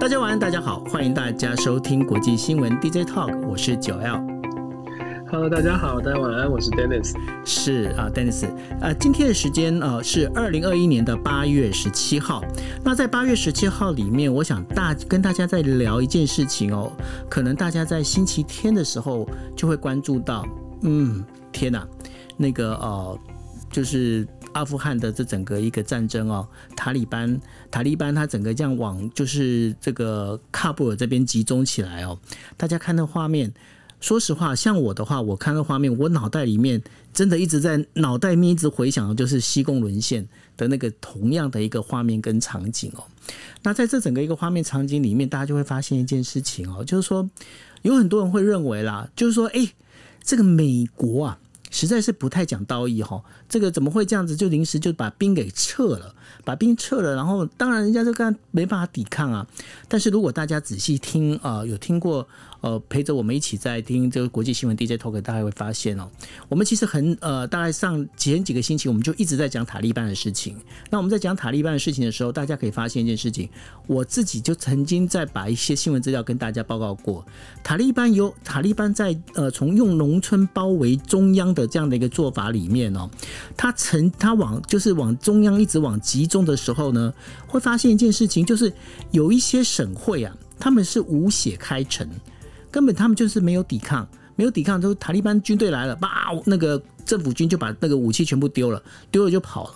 大家晚安，大家好，欢迎大家收听国际新闻 DJ Talk，我是九 L。Hello，大家好，大家晚安，我是 Dennis。是啊，Dennis，呃，今天的时间呃是二零二一年的八月十七号。那在八月十七号里面，我想大跟大家在聊一件事情哦，可能大家在星期天的时候就会关注到，嗯，天哪，那个呃，就是。阿富汗的这整个一个战争哦，塔利班塔利班他整个这样往就是这个喀布尔这边集中起来哦，大家看那画面，说实话，像我的话，我看那画面，我脑袋里面真的一直在脑袋里面一直回想的就是西贡沦陷的那个同样的一个画面跟场景哦。那在这整个一个画面场景里面，大家就会发现一件事情哦，就是说有很多人会认为啦，就是说，哎，这个美国啊。实在是不太讲道义哈，这个怎么会这样子就临时就把兵给撤了，把兵撤了，然后当然人家就干没办法抵抗啊。但是如果大家仔细听啊，有听过。呃，陪着我们一起在听这个国际新闻 DJ Talk，大家会发现哦，我们其实很呃，大概上前几个星期，我们就一直在讲塔利班的事情。那我们在讲塔利班的事情的时候，大家可以发现一件事情，我自己就曾经在把一些新闻资料跟大家报告过。塔利班有塔利班在呃，从用农村包围中央的这样的一个做法里面哦，他曾他往就是往中央一直往集中的时候呢，会发现一件事情，就是有一些省会啊，他们是无血开城。根本他们就是没有抵抗，没有抵抗，都塔利班军队来了，叭，那个政府军就把那个武器全部丢了，丢了就跑了，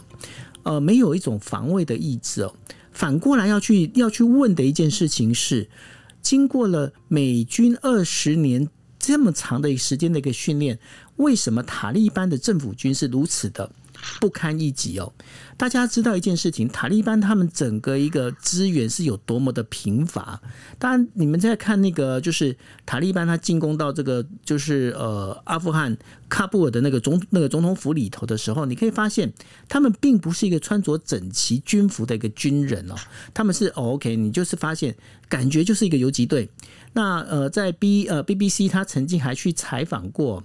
呃，没有一种防卫的意志哦。反过来要去要去问的一件事情是，经过了美军二十年这么长的时间的一个训练，为什么塔利班的政府军是如此的不堪一击哦？大家知道一件事情，塔利班他们整个一个资源是有多么的贫乏。当然，你们在看那个就是塔利班他进攻到这个就是呃阿富汗喀布尔的那个总那个总统府里头的时候，你可以发现他们并不是一个穿着整齐军服的一个军人哦，他们是 OK，你就是发现感觉就是一个游击队。那呃在 B 呃 BBC 他曾经还去采访过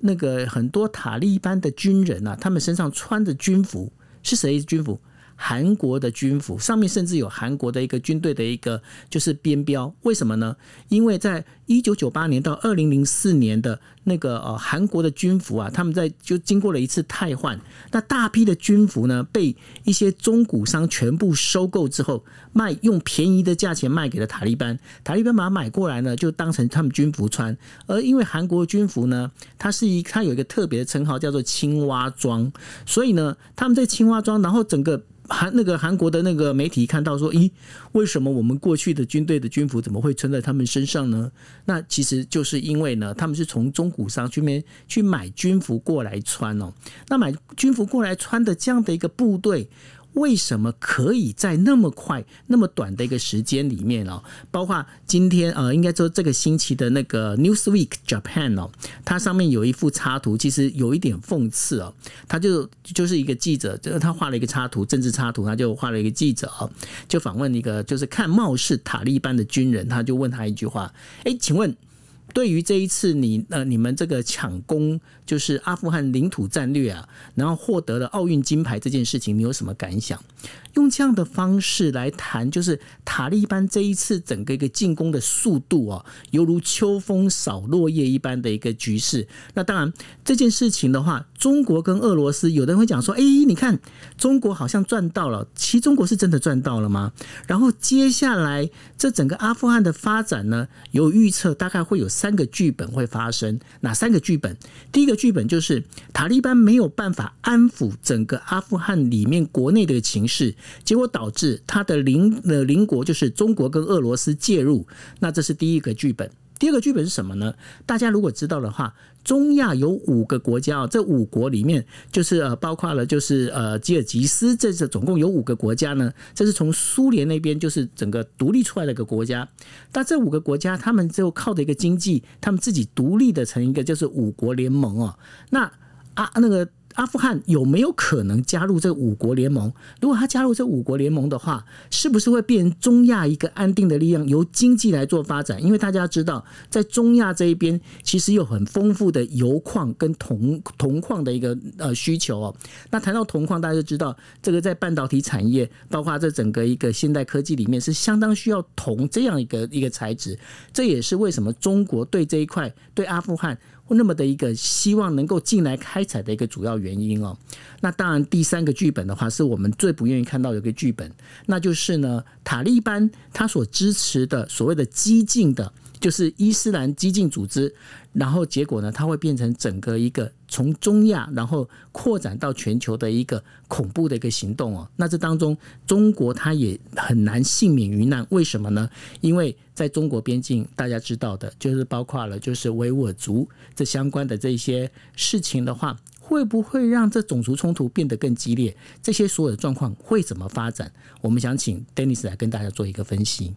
那个很多塔利班的军人啊，他们身上穿着军服。是谁军服？韩国的军服上面甚至有韩国的一个军队的一个就是边标。为什么呢？因为在一九九八年到二零零四年的那个呃韩国的军服啊，他们在就经过了一次汰换，那大批的军服呢被一些中古商全部收购之后卖，用便宜的价钱卖给了塔利班。塔利班把它买过来呢，就当成他们军服穿。而因为韩国军服呢，它是一它有一个特别的称号叫做青蛙装，所以呢，他们在青蛙装，然后整个。韩那个韩国的那个媒体看到说，咦，为什么我们过去的军队的军服怎么会穿在他们身上呢？那其实就是因为呢，他们是从中古商去面去买军服过来穿哦。那买军服过来穿的这样的一个部队。为什么可以在那么快、那么短的一个时间里面哦？包括今天呃，应该说这个星期的那个 Newsweek Japan 哦，它上面有一幅插图，其实有一点讽刺哦。他就就是一个记者，就是他画了一个插图，政治插图，他就画了一个记者哦，就访问一个就是看貌似塔利班的军人，他就问他一句话：哎，请问？对于这一次你呃你们这个抢攻就是阿富汗领土战略啊，然后获得了奥运金牌这件事情，你有什么感想？用这样的方式来谈，就是塔利班这一次整个一个进攻的速度啊，犹如秋风扫落叶一般的一个局势。那当然这件事情的话，中国跟俄罗斯有的人会讲说，哎，你看中国好像赚到了，其实中国是真的赚到了吗？然后接下来这整个阿富汗的发展呢，有预测大概会有三个剧本会发生。哪三个剧本？第一个剧本就是塔利班没有办法安抚整个阿富汗里面国内的情势。结果导致他的邻的邻国就是中国跟俄罗斯介入，那这是第一个剧本。第二个剧本是什么呢？大家如果知道的话，中亚有五个国家啊，这五国里面就是呃包括了就是呃吉尔吉斯，这是总共有五个国家呢。这是从苏联那边就是整个独立出来的一个国家。但这五个国家他们就靠的一个经济，他们自己独立的成一个就是五国联盟哦。那啊那个。阿富汗有没有可能加入这五国联盟？如果他加入这五国联盟的话，是不是会变中亚一个安定的力量，由经济来做发展？因为大家知道，在中亚这一边，其实有很丰富的油矿跟铜铜矿的一个呃需求哦。那谈到铜矿，大家就知道，这个在半导体产业，包括这整个一个现代科技里面，是相当需要铜这样一个一个材质。这也是为什么中国对这一块对阿富汗。那么的一个希望能够进来开采的一个主要原因哦，那当然第三个剧本的话，是我们最不愿意看到的一个剧本，那就是呢，塔利班他所支持的所谓的激进的。就是伊斯兰激进组织，然后结果呢，它会变成整个一个从中亚，然后扩展到全球的一个恐怖的一个行动哦。那这当中，中国它也很难幸免于难。为什么呢？因为在中国边境，大家知道的，就是包括了就是维吾尔族这相关的这些事情的话，会不会让这种族冲突变得更激烈？这些所有的状况会怎么发展？我们想请 Dennis 来跟大家做一个分析。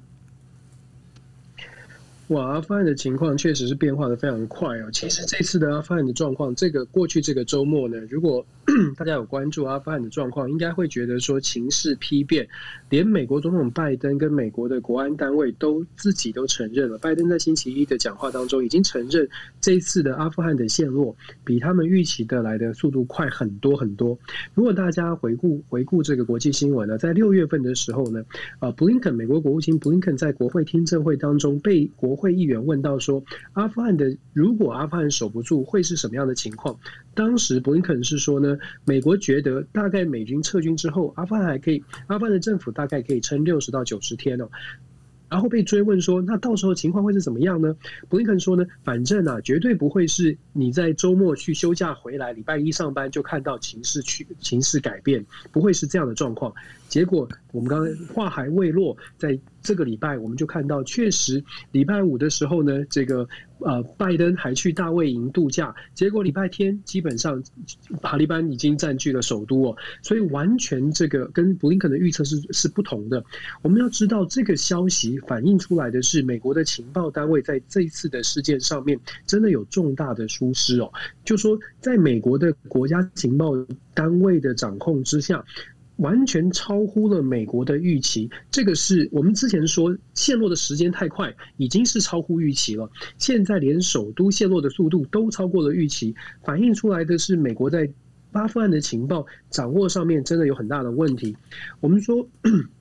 哇，阿富汗的情况确实是变化的非常快哦。其实这次的阿富汗的状况，这个过去这个周末呢，如果 大家有关注阿富汗的状况，应该会觉得说情势丕变，连美国总统拜登跟美国的国安单位都自己都承认了。拜登在星期一的讲话当中已经承认，这一次的阿富汗的陷落比他们预期的来的速度快很多很多。如果大家回顾回顾这个国际新闻呢，在六月份的时候呢，啊，布林肯美国国务卿布林肯在国会听证会当中被国会议员问到说，阿富汗的如果阿富汗守不住，会是什么样的情况？当时布林肯是说呢，美国觉得大概美军撤军之后，阿富汗还可以，阿富汗的政府大概可以撑六十到九十天哦。然后被追问说，那到时候情况会是怎么样呢？布林肯说呢，反正啊，绝对不会是你在周末去休假回来，礼拜一上班就看到情势去情势改变，不会是这样的状况。结果我们刚刚话还未落，在这个礼拜我们就看到，确实礼拜五的时候呢，这个呃拜登还去大卫营度假，结果礼拜天基本上塔利班已经占据了首都哦，所以完全这个跟布林肯的预测是是不同的。我们要知道这个消息反映出来的是美国的情报单位在这一次的事件上面真的有重大的疏失哦，就说在美国的国家情报单位的掌控之下。完全超乎了美国的预期，这个是我们之前说陷落的时间太快，已经是超乎预期了。现在连首都陷落的速度都超过了预期，反映出来的是美国在阿富汗的情报掌握上面真的有很大的问题。我们说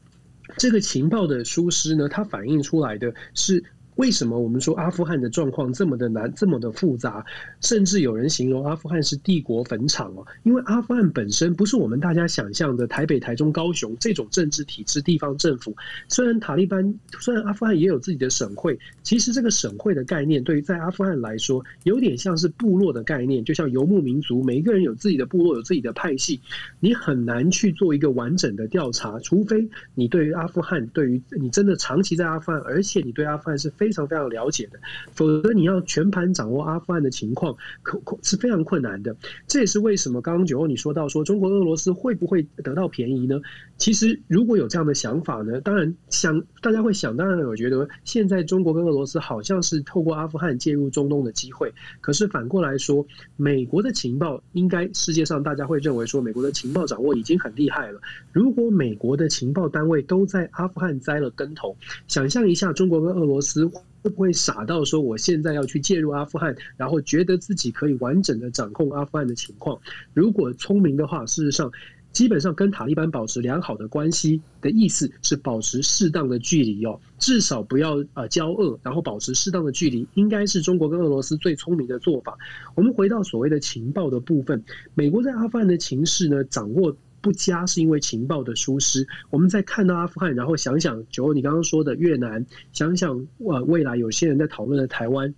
这个情报的疏失呢，它反映出来的是。为什么我们说阿富汗的状况这么的难，这么的复杂？甚至有人形容阿富汗是帝国坟场哦。因为阿富汗本身不是我们大家想象的台北、台中、高雄这种政治体制、地方政府。虽然塔利班，虽然阿富汗也有自己的省会，其实这个省会的概念对于在阿富汗来说，有点像是部落的概念，就像游牧民族，每一个人有自己的部落，有自己的派系，你很难去做一个完整的调查，除非你对于阿富汗，对于你真的长期在阿富汗，而且你对阿富汗是非。非常非常了解的，否则你要全盘掌握阿富汗的情况，可是非常困难的。这也是为什么刚刚九欧你说到说中国俄罗斯会不会得到便宜呢？其实如果有这样的想法呢，当然想大家会想，当然我觉得现在中国跟俄罗斯好像是透过阿富汗介入中东的机会。可是反过来说，美国的情报应该世界上大家会认为说，美国的情报掌握已经很厉害了。如果美国的情报单位都在阿富汗栽了跟头，想象一下中国跟俄罗斯。会不会傻到说我现在要去介入阿富汗，然后觉得自己可以完整的掌控阿富汗的情况？如果聪明的话，事实上基本上跟塔利班保持良好的关系的意思是保持适当的距离哦，至少不要呃交恶，然后保持适当的距离，应该是中国跟俄罗斯最聪明的做法。我们回到所谓的情报的部分，美国在阿富汗的情势呢，掌握不佳是因为情报的疏失。我们在看到阿富汗，然后想想，九欧你刚刚说的越南，想想呃未来有些人在讨论的台湾。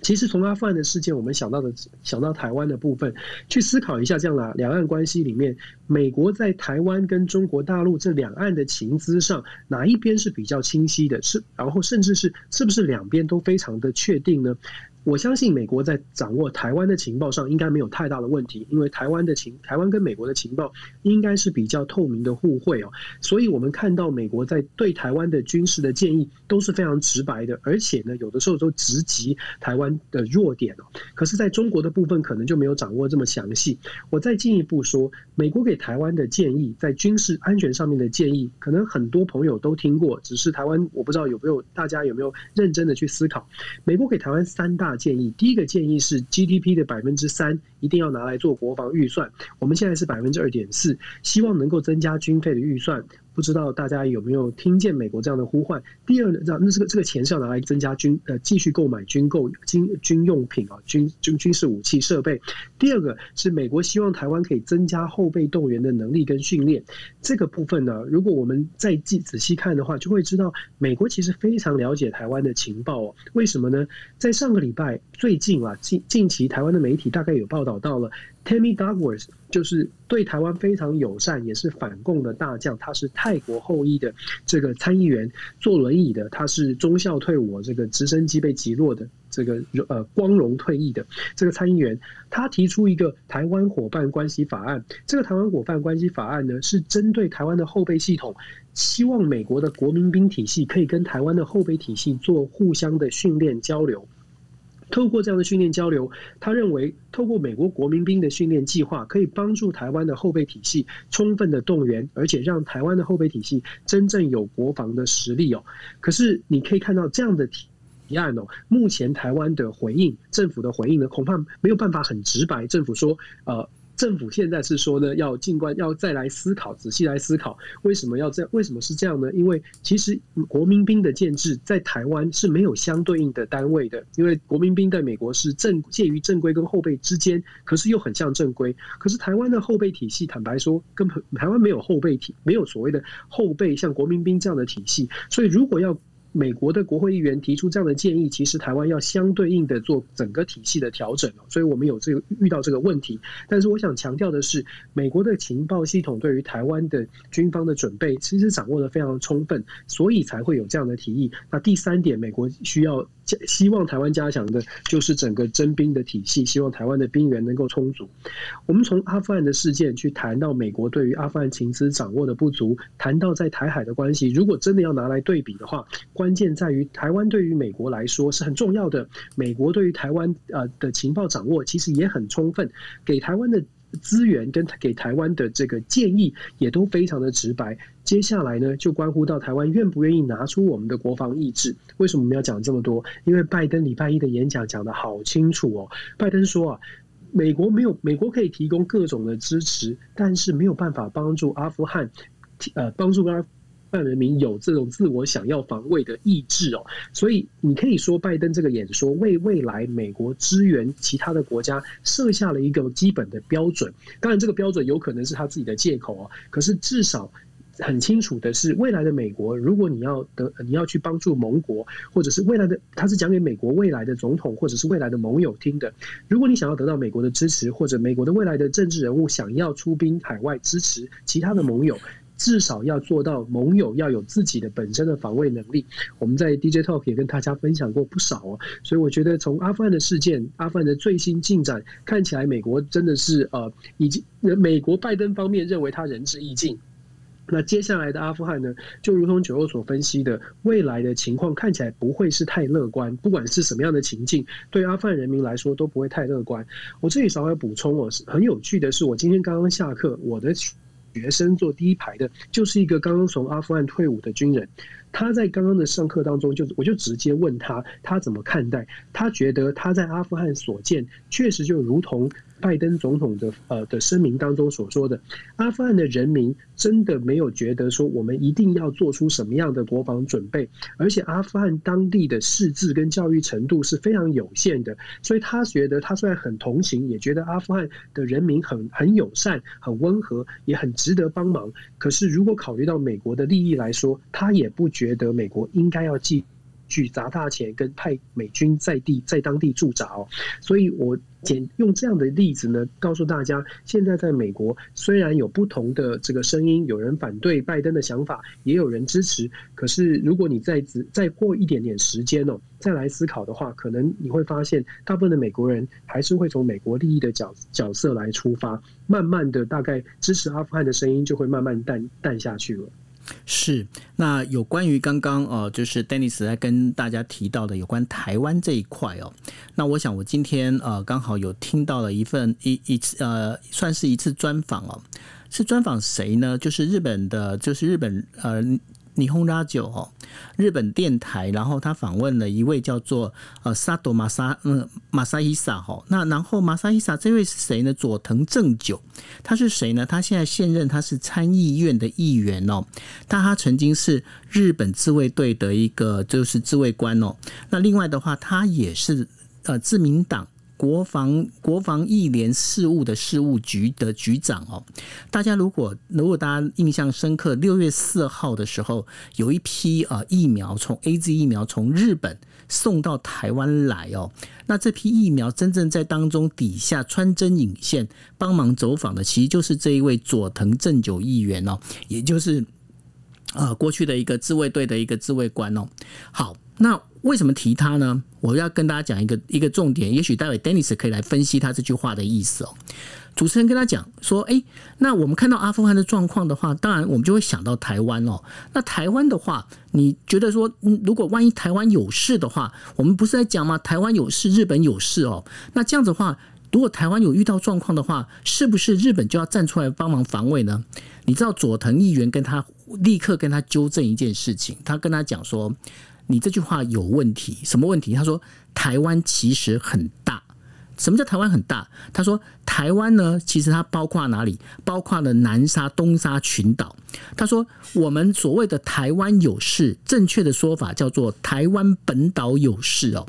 其实从阿富汗的事件，我们想到的想到台湾的部分，去思考一下这样的两岸关系里面，美国在台湾跟中国大陆这两岸的情资上，哪一边是比较清晰的？是然后甚至是是不是两边都非常的确定呢？我相信美国在掌握台湾的情报上应该没有太大的问题，因为台湾的情，台湾跟美国的情报应该是比较透明的互惠哦。所以我们看到美国在对台湾的军事的建议都是非常直白的，而且呢，有的时候都直击台湾的弱点哦。可是，在中国的部分可能就没有掌握这么详细。我再进一步说，美国给台湾的建议，在军事安全上面的建议，可能很多朋友都听过，只是台湾我不知道有没有大家有没有认真的去思考。美国给台湾三大建议，第一个建议是 GDP 的百分之三一定要拿来做国防预算，我们现在是百分之二点四，希望能够增加军费的预算。不知道大家有没有听见美国这样的呼唤？第二呢，那这个这个钱是要拿来增加军呃继续购买军购军军用品啊军军军事武器设备。第二个是美国希望台湾可以增加后备动员的能力跟训练。这个部分呢，如果我们再细仔细看的话，就会知道美国其实非常了解台湾的情报哦。为什么呢？在上个礼拜最近啊近近期台湾的媒体大概有报道到了。Tammy Duckworth 就是对台湾非常友善，也是反共的大将。他是泰国后裔的这个参议员，坐轮椅的。他是中校退伍，这个直升机被击落的这个呃光荣退役的这个参议员。他提出一个台湾伙伴关系法案。这个台湾伙伴关系法案呢，是针对台湾的后备系统，希望美国的国民兵体系可以跟台湾的后备体系做互相的训练交流。透过这样的训练交流，他认为透过美国国民兵的训练计划，可以帮助台湾的后备体系充分的动员，而且让台湾的后备体系真正有国防的实力哦。可是你可以看到这样的提提案哦，目前台湾的回应，政府的回应呢，恐怕没有办法很直白。政府说，呃。政府现在是说呢，要尽管要再来思考，仔细来思考，为什么要这样？为什么是这样呢？因为其实国民兵的建制在台湾是没有相对应的单位的，因为国民兵在美国是正介于正规跟后备之间，可是又很像正规。可是台湾的后备体系，坦白说，跟台湾没有后备体，没有所谓的后备像国民兵这样的体系，所以如果要。美国的国会议员提出这样的建议，其实台湾要相对应的做整个体系的调整，所以我们有这个遇到这个问题。但是我想强调的是，美国的情报系统对于台湾的军方的准备，其实掌握的非常充分，所以才会有这样的提议。那第三点，美国需要希望台湾加强的就是整个征兵的体系，希望台湾的兵源能够充足。我们从阿富汗的事件去谈到美国对于阿富汗情资掌握的不足，谈到在台海的关系，如果真的要拿来对比的话，关键在于台湾对于美国来说是很重要的，美国对于台湾呃的情报掌握其实也很充分，给台湾的资源跟给台湾的这个建议也都非常的直白。接下来呢，就关乎到台湾愿不愿意拿出我们的国防意志。为什么我们要讲这么多？因为拜登礼拜一的演讲讲的好清楚哦。拜登说啊，美国没有，美国可以提供各种的支持，但是没有办法帮助阿富汗，呃，帮助阿。让人民有这种自我想要防卫的意志哦，所以你可以说拜登这个演说为未来美国支援其他的国家设下了一个基本的标准。当然，这个标准有可能是他自己的借口哦。可是至少很清楚的是，未来的美国，如果你要得你要去帮助盟国，或者是未来的，他是讲给美国未来的总统或者是未来的盟友听的。如果你想要得到美国的支持，或者美国的未来的政治人物想要出兵海外支持其他的盟友。至少要做到盟友要有自己的本身的防卫能力。我们在 DJ Talk 也跟大家分享过不少哦，所以我觉得从阿富汗的事件、阿富汗的最新进展看起来，美国真的是呃，已经美国拜登方面认为他仁至义尽。那接下来的阿富汗呢，就如同九欧所分析的，未来的情况看起来不会是太乐观。不管是什么样的情境，对阿富汗人民来说都不会太乐观。我这里稍微补充哦，很有趣的是，我今天刚刚下课，我的。学生坐第一排的，就是一个刚刚从阿富汗退伍的军人。他在刚刚的上课当中，就我就直接问他，他怎么看待？他觉得他在阿富汗所见，确实就如同。拜登总统的呃的声明当中所说的，阿富汗的人民真的没有觉得说我们一定要做出什么样的国防准备，而且阿富汗当地的识字跟教育程度是非常有限的，所以他觉得他虽然很同情，也觉得阿富汗的人民很很友善、很温和，也很值得帮忙。可是如果考虑到美国的利益来说，他也不觉得美国应该要继举砸大钱跟派美军在地在当地驻扎哦。所以我简用这样的例子呢，告诉大家，现在在美国虽然有不同的这个声音，有人反对拜登的想法，也有人支持，可是如果你再再过一点点时间哦，再来思考的话，可能你会发现，大部分的美国人还是会从美国利益的角角色来出发，慢慢的，大概支持阿富汗的声音就会慢慢淡淡下去了。是，那有关于刚刚呃，就是 Dennis 在跟大家提到的有关台湾这一块哦，那我想我今天呃刚好有听到了一份一一次呃算是一次专访哦，是专访谁呢？就是日本的，就是日本呃。霓虹拉九哦，日本电台，然后他访问了一位叫做呃萨多马萨嗯马萨伊萨哈，那然后马萨伊萨这位是谁呢？佐藤正久，他是谁呢？他现在现任他是参议院的议员哦，但他曾经是日本自卫队的一个就是自卫官哦。那另外的话，他也是呃自民党。国防国防艺联事务的事务局的局长哦，大家如果如果大家印象深刻，六月四号的时候，有一批呃疫苗从 AZ 疫苗从日本送到台湾来哦，那这批疫苗真正在当中底下穿针引线帮忙走访的，其实就是这一位佐藤正久议员哦，也就是呃过去的一个自卫队的一个自卫官哦。好，那。为什么提他呢？我要跟大家讲一个一个重点，也许待会 Dennis 可以来分析他这句话的意思哦。主持人跟他讲说：“诶，那我们看到阿富汗的状况的话，当然我们就会想到台湾哦。那台湾的话，你觉得说，如果万一台湾有事的话，我们不是在讲吗？台湾有事，日本有事哦。那这样子的话，如果台湾有遇到状况的话，是不是日本就要站出来帮忙防卫呢？你知道佐藤议员跟他立刻跟他纠正一件事情，他跟他讲说。”你这句话有问题，什么问题？他说台湾其实很大。什么叫台湾很大？他说台湾呢，其实它包括哪里？包括了南沙、东沙群岛。他说我们所谓的台湾有事，正确的说法叫做台湾本岛有事哦。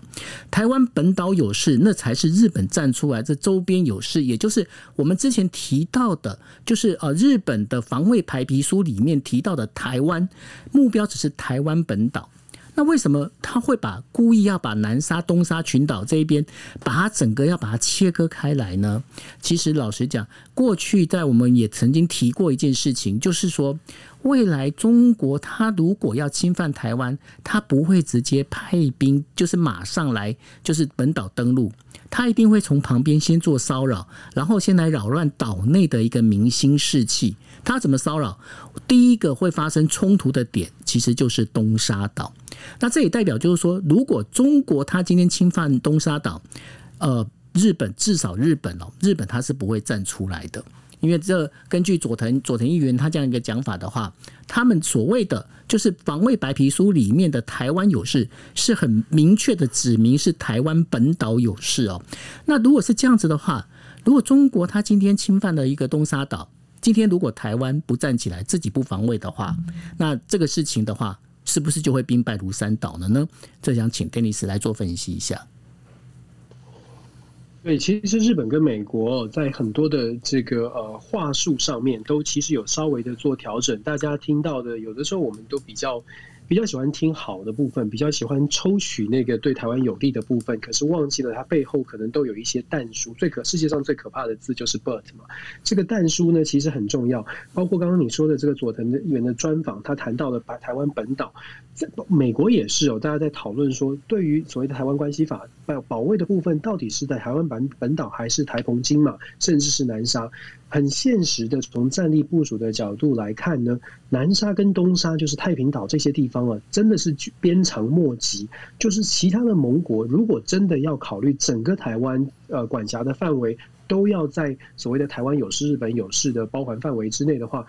台湾本岛有事，那才是日本站出来，这周边有事，也就是我们之前提到的，就是呃日本的防卫白皮书里面提到的台湾目标只是台湾本岛。那为什么他会把故意要把南沙、东沙群岛这一边，把它整个要把它切割开来呢？其实老实讲，过去在我们也曾经提过一件事情，就是说，未来中国他如果要侵犯台湾，他不会直接派兵，就是马上来，就是本岛登陆，他一定会从旁边先做骚扰，然后先来扰乱岛内的一个民心士气。他怎么骚扰？第一个会发生冲突的点，其实就是东沙岛。那这也代表就是说，如果中国他今天侵犯东沙岛，呃，日本至少日本哦，日本他是不会站出来的，因为这根据佐藤佐藤议员他这样一个讲法的话，他们所谓的就是防卫白皮书里面的台湾有事，是很明确的指明是台湾本岛有事哦。那如果是这样子的话，如果中国他今天侵犯了一个东沙岛，今天如果台湾不站起来，自己不防卫的话，那这个事情的话。是不是就会兵败如山倒了呢？这想请 Dennis 来做分析一下。对，其实日本跟美国在很多的这个呃话术上面，都其实有稍微的做调整。大家听到的，有的时候我们都比较。比较喜欢听好的部分，比较喜欢抽取那个对台湾有利的部分，可是忘记了它背后可能都有一些但书。最可世界上最可怕的字就是 but 嘛，这个但书呢其实很重要。包括刚刚你说的这个佐藤的议员的专访，他谈到了把台湾本岛，在美国也是哦，大家在讨论说，对于所谓的台湾关系法保保卫的部分，到底是在台湾本本岛还是台澎金马，甚至是南沙？很现实的，从战力部署的角度来看呢，南沙跟东沙就是太平岛这些地方啊，真的是鞭长莫及。就是其他的盟国，如果真的要考虑整个台湾呃管辖的范围，都要在所谓的台湾有事、日本有事的包环范围之内的话。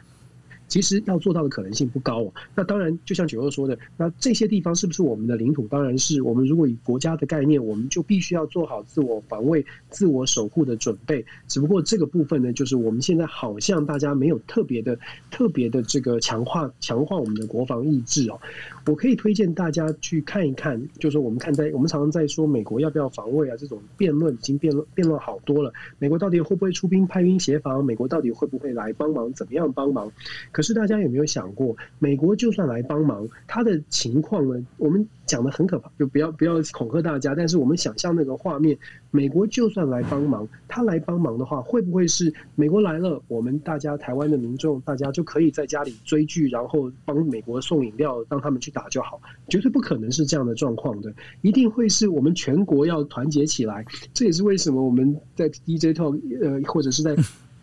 其实要做到的可能性不高哦。那当然，就像九二说的，那这些地方是不是我们的领土？当然是。我们如果以国家的概念，我们就必须要做好自我防卫、自我守护的准备。只不过这个部分呢，就是我们现在好像大家没有特别的、特别的这个强化、强化我们的国防意志哦。我可以推荐大家去看一看，就是我们看在我们常常在说美国要不要防卫啊这种辩论，已经辩论辩论好多了。美国到底会不会出兵派兵协防？美国到底会不会来帮忙？怎么样帮忙？可是大家有没有想过，美国就算来帮忙，他的情况呢？我们讲的很可怕，就不要不要恐吓大家。但是我们想象那个画面，美国就算来帮忙，他来帮忙的话，会不会是美国来了，我们大家台湾的民众，大家就可以在家里追剧，然后帮美国送饮料，让他们去打就好？绝对不可能是这样的状况的，一定会是我们全国要团结起来。这也是为什么我们在 DJ Talk 呃，或者是在。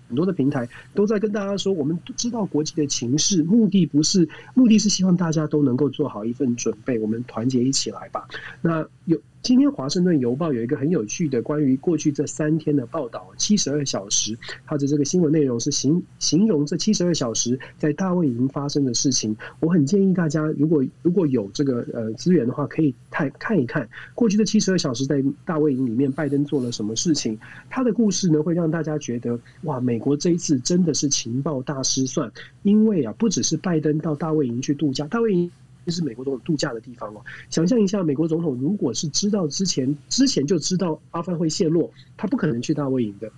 很多的平台都在跟大家说，我们知道国际的情势，目的不是，目的是希望大家都能够做好一份准备，我们团结一起来吧。那有。今天《华盛顿邮报》有一个很有趣的关于过去这三天的报道，七十二小时，它的这个新闻内容是形形容这七十二小时在大卫营发生的事情。我很建议大家，如果如果有这个呃资源的话，可以看看一看过去的七十二小时在大卫营里面拜登做了什么事情。他的故事呢，会让大家觉得哇，美国这一次真的是情报大失算，因为啊，不只是拜登到大卫营去度假，大卫营。这是美国总统度假的地方哦。想象一下，美国总统如果是知道之前之前就知道阿富汗会陷落，他不可能去大卫营的。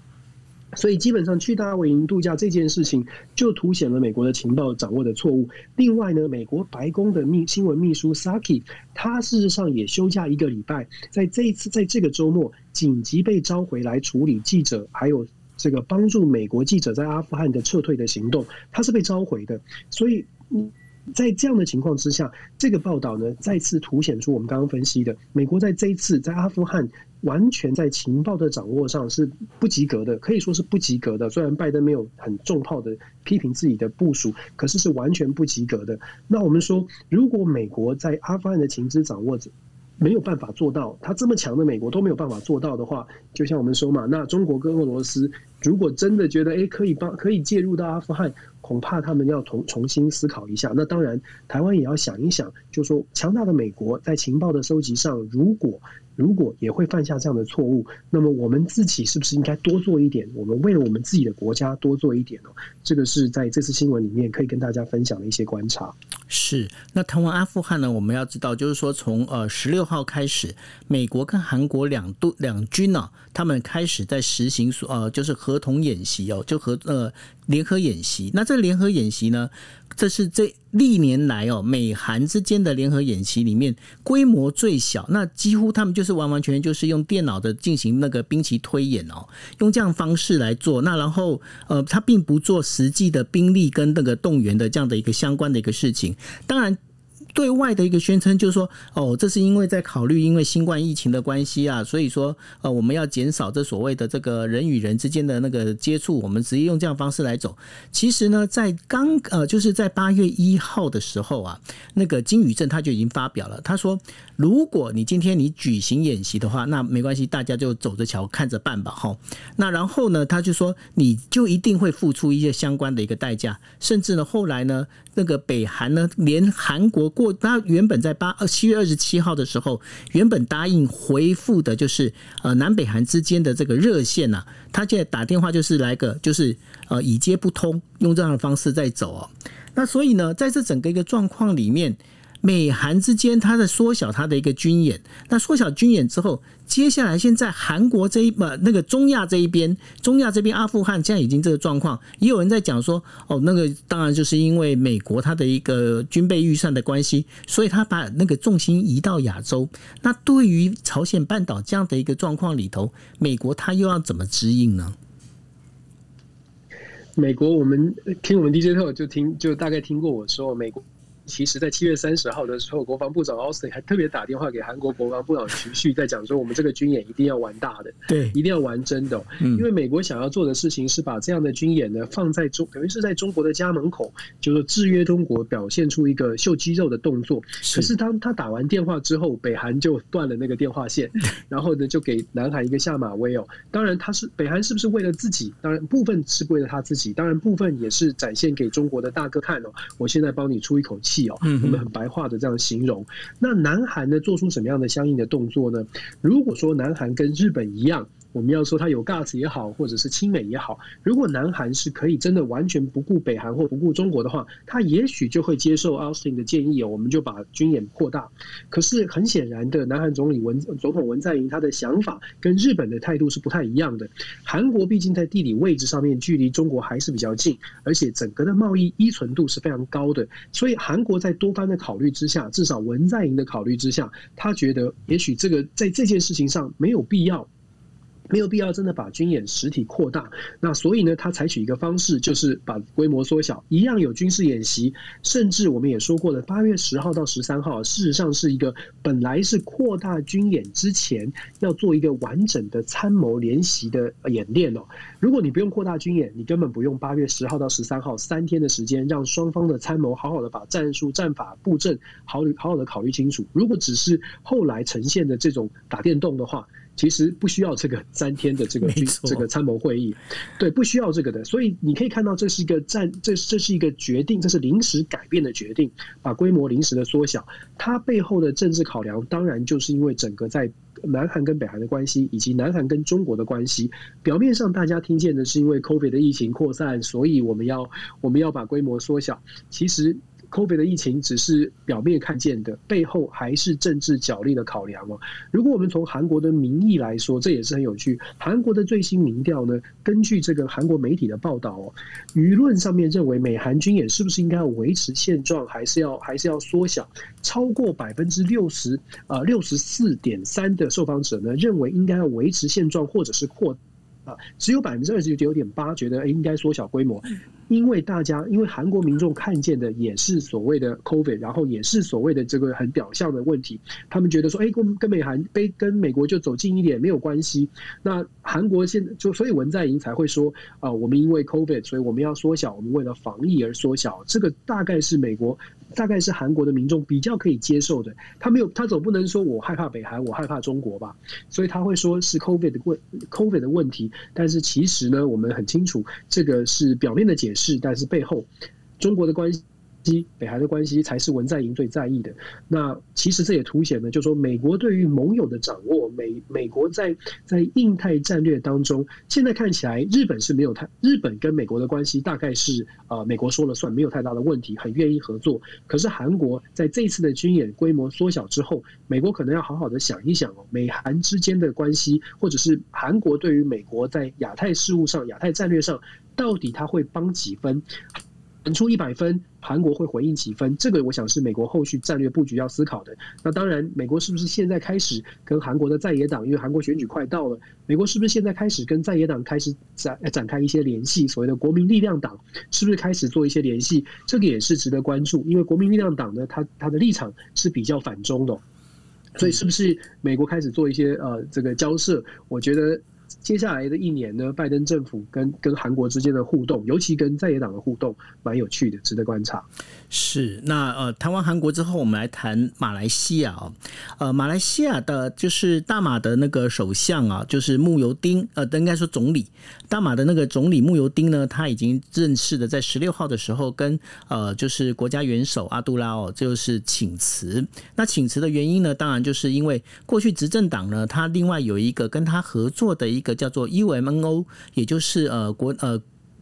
所以基本上去大卫营度假这件事情，就凸显了美国的情报掌握的错误。另外呢，美国白宫的秘新闻秘书 Saki，他事实上也休假一个礼拜，在这一次在这个周末紧急被召回来处理记者，还有这个帮助美国记者在阿富汗的撤退的行动，他是被召回的。所以嗯。在这样的情况之下，这个报道呢，再次凸显出我们刚刚分析的，美国在这一次在阿富汗完全在情报的掌握上是不及格的，可以说是不及格的。虽然拜登没有很重炮的批评自己的部署，可是是完全不及格的。那我们说，如果美国在阿富汗的情资掌握者没有办法做到，他这么强的美国都没有办法做到的话，就像我们说嘛，那中国跟俄罗斯如果真的觉得诶可以帮可以介入到阿富汗。恐怕他们要重重新思考一下。那当然，台湾也要想一想，就说强大的美国在情报的收集上，如果如果也会犯下这样的错误，那么我们自己是不是应该多做一点？我们为了我们自己的国家多做一点哦。这个是在这次新闻里面可以跟大家分享的一些观察。是。那谈完阿富汗呢，我们要知道，就是说从呃十六号开始，美国跟韩国两度两军呢、啊，他们开始在实行呃就是合同演习哦，就和呃。联合演习，那这联合演习呢？这是这历年来哦，美韩之间的联合演习里面规模最小。那几乎他们就是完完全全就是用电脑的进行那个兵棋推演哦，用这样方式来做。那然后呃，他并不做实际的兵力跟那个动员的这样的一个相关的一个事情。当然。对外的一个宣称就是说，哦，这是因为在考虑因为新冠疫情的关系啊，所以说呃，我们要减少这所谓的这个人与人之间的那个接触，我们直接用这样方式来走。其实呢，在刚呃，就是在八月一号的时候啊，那个金宇镇他就已经发表了，他说，如果你今天你举行演习的话，那没关系，大家就走着瞧，看着办吧，哈。那然后呢，他就说，你就一定会付出一些相关的一个代价，甚至呢，后来呢，那个北韩呢，连韩国。过他原本在八呃七月二十七号的时候，原本答应回复的就是呃南北韩之间的这个热线呐、啊，他现在打电话就是来个就是呃已接不通，用这样的方式在走哦。那所以呢，在这整个一个状况里面。美韩之间，它在缩小它的一个军演。那缩小军演之后，接下来现在韩国这一呃那个中亚这一边，中亚这边阿富汗现在已经这个状况，也有人在讲说，哦，那个当然就是因为美国它的一个军备预算的关系，所以他把那个重心移到亚洲。那对于朝鲜半岛这样的一个状况里头，美国它又要怎么指引呢？美国，我们听我们 DJ 特就听就大概听过我说美国。其实，在七月三十号的时候，国防部长奥斯汀还特别打电话给韩国国防部长徐旭，在讲说，我们这个军演一定要玩大的，对，一定要玩真的。因为美国想要做的事情是把这样的军演呢放在中，等于是在中国的家门口，就是制约中国，表现出一个秀肌肉的动作。可是当他打完电话之后，北韩就断了那个电话线，然后呢，就给南韩一个下马威哦。当然，他是北韩是不是为了自己？当然，部分是为了他自己，当然部分也是展现给中国的大哥看哦。我现在帮你出一口气。嗯，我们很白话的这样形容。那南韩呢，做出什么样的相应的动作呢？如果说南韩跟日本一样，我们要说他有 gas 也好，或者是亲美也好，如果南韩是可以真的完全不顾北韩或不顾中国的话，他也许就会接受 Austin 的建议，我们就把军演扩大。可是很显然的，南韩总理文总统文在寅他的想法跟日本的态度是不太一样的。韩国毕竟在地理位置上面距离中国还是比较近，而且整个的贸易依存度是非常高的，所以韩国在多方的考虑之下，至少文在寅的考虑之下，他觉得也许这个在这件事情上没有必要。没有必要真的把军演实体扩大，那所以呢，他采取一个方式，就是把规模缩小，一样有军事演习，甚至我们也说过了，八月十号到十三号，事实上是一个本来是扩大军演之前要做一个完整的参谋联席的演练哦。如果你不用扩大军演，你根本不用八月十号到十三号三天的时间，让双方的参谋好好的把战术、战法、布阵好好好的考虑清楚。如果只是后来呈现的这种打电动的话。其实不需要这个三天的这个这个参谋会议，对，不需要这个的。所以你可以看到，这是一个战，这这是一个决定，这是临时改变的决定，把规模临时的缩小。它背后的政治考量，当然就是因为整个在南韩跟北韩的关系，以及南韩跟中国的关系。表面上大家听见的是因为 COVID 的疫情扩散，所以我们要我们要把规模缩小。其实。COVID 的疫情只是表面看见的，背后还是政治角力的考量哦。如果我们从韩国的民意来说，这也是很有趣。韩国的最新民调呢，根据这个韩国媒体的报道哦，舆论上面认为美韩军演是不是应该要维持现状，还是要还是要缩小？超过百分之六十，呃，六十四点三的受访者呢，认为应该要维持现状，或者是扩。只有百分之二十九点八觉得应该缩小规模，因为大家因为韩国民众看见的也是所谓的 COVID，然后也是所谓的这个很表象的问题，他们觉得说，哎，跟跟美韩，跟美国就走近一点没有关系。那韩国现在就所以文在寅才会说，啊，我们因为 COVID，所以我们要缩小，我们为了防疫而缩小。这个大概是美国，大概是韩国的民众比较可以接受的。他没有，他总不能说我害怕北韩，我害怕中国吧？所以他会说是 COVID 的问，COVID 的问题。但是其实呢，我们很清楚，这个是表面的解释，但是背后中国的关系系。北韩的关系才是文在寅最在意的。那其实这也凸显了，就是说美国对于盟友的掌握，美美国在在印太战略当中，现在看起来日本是没有太，日本跟美国的关系大概是呃美国说了算，没有太大的问题，很愿意合作。可是韩国在这次的军演规模缩小之后，美国可能要好好的想一想哦，美韩之间的关系，或者是韩国对于美国在亚太事务上、亚太战略上，到底他会帮几分？出一百分，韩国会回应几分？这个我想是美国后续战略布局要思考的。那当然，美国是不是现在开始跟韩国的在野党，因为韩国选举快到了，美国是不是现在开始跟在野党开始展展开一些联系？所谓的国民力量党是不是开始做一些联系？这个也是值得关注，因为国民力量党呢，它它的立场是比较反中的，所以是不是美国开始做一些呃这个交涉？我觉得。接下来的一年呢，拜登政府跟跟韩国之间的互动，尤其跟在野党的互动，蛮有趣的，值得观察。是，那呃，谈完韩国之后，我们来谈马来西亚哦。呃，马来西亚的就是大马的那个首相啊，就是慕尤丁，呃，应该说总理。大马的那个总理慕尤丁呢，他已经正式的在十六号的时候跟呃，就是国家元首阿杜拉哦，就是请辞。那请辞的原因呢，当然就是因为过去执政党呢，他另外有一个跟他合作的一一个叫做 UMNO，也就是呃国呃。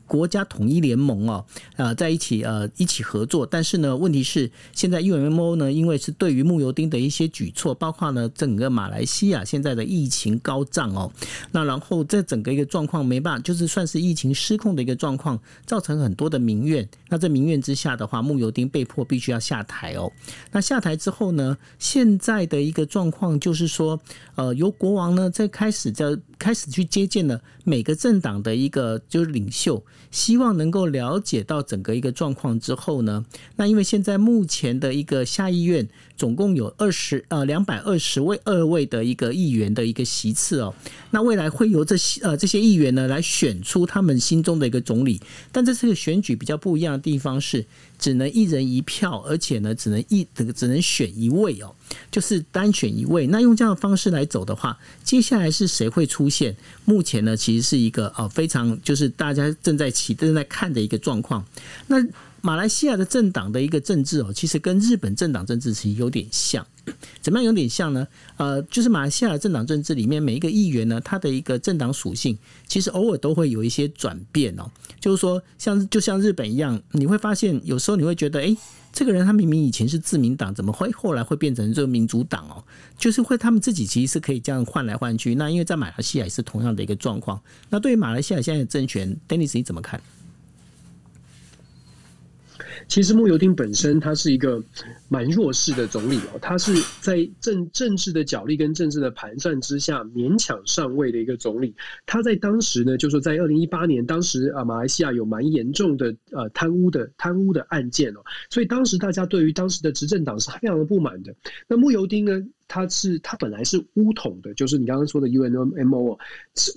国家统一联盟哦，呃，在一起呃一起合作，但是呢，问题是现在 UMO 呢，因为是对于慕尤丁的一些举措，包括呢整个马来西亚现在的疫情高涨哦，那然后这整个一个状况没办法，就是算是疫情失控的一个状况，造成很多的民怨。那在民怨之下的话，慕尤丁被迫必须要下台哦。那下台之后呢，现在的一个状况就是说，呃，由国王呢在开始在开始去接见了每个政党的一个就是领袖。希望能够了解到整个一个状况之后呢，那因为现在目前的一个下议院总共有二十呃两百二十位二位的一个议员的一个席次哦，那未来会由这些呃这些议员呢来选出他们心中的一个总理，但这次的选举比较不一样的地方是。只能一人一票，而且呢，只能一这个只能选一位哦，就是单选一位。那用这样的方式来走的话，接下来是谁会出现？目前呢，其实是一个呃非常就是大家正在期正在看的一个状况。那马来西亚的政党的一个政治哦，其实跟日本政党政治其实有点像。怎么样有点像呢？呃，就是马来西亚的政党政治里面每一个议员呢，他的一个政党属性，其实偶尔都会有一些转变哦。就是说，像就像日本一样，你会发现有时候你会觉得，哎，这个人他明明以前是自民党，怎么会后来会变成这个民主党哦？就是会他们自己其实是可以这样换来换去。那因为在马来西亚也是同样的一个状况。那对于马来西亚现在的政权，Dennis 你怎么看？其实慕尤丁本身他是一个蛮弱势的总理哦，他是在政政治的角力跟政治的盘算之下勉强上位的一个总理。他在当时呢，就是说在二零一八年，当时啊马来西亚有蛮严重的呃贪污的贪污的案件哦，所以当时大家对于当时的执政党是非常的不满的。那慕尤丁呢，他是他本来是巫统的，就是你刚刚说的 U N M O，哦，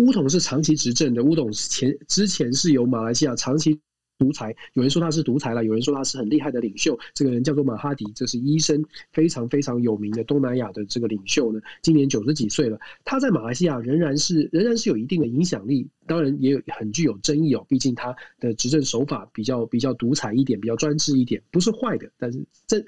巫统是长期执政的，巫统前之前是由马来西亚长期。独裁，有人说他是独裁了，有人说他是很厉害的领袖。这个人叫做马哈迪，这是医生，非常非常有名的东南亚的这个领袖呢。今年九十几岁了，他在马来西亚仍然是仍然是有一定的影响力。当然也有很具有争议哦，毕竟他的执政手法比较比较独裁一点，比较专制一点，不是坏的，但是正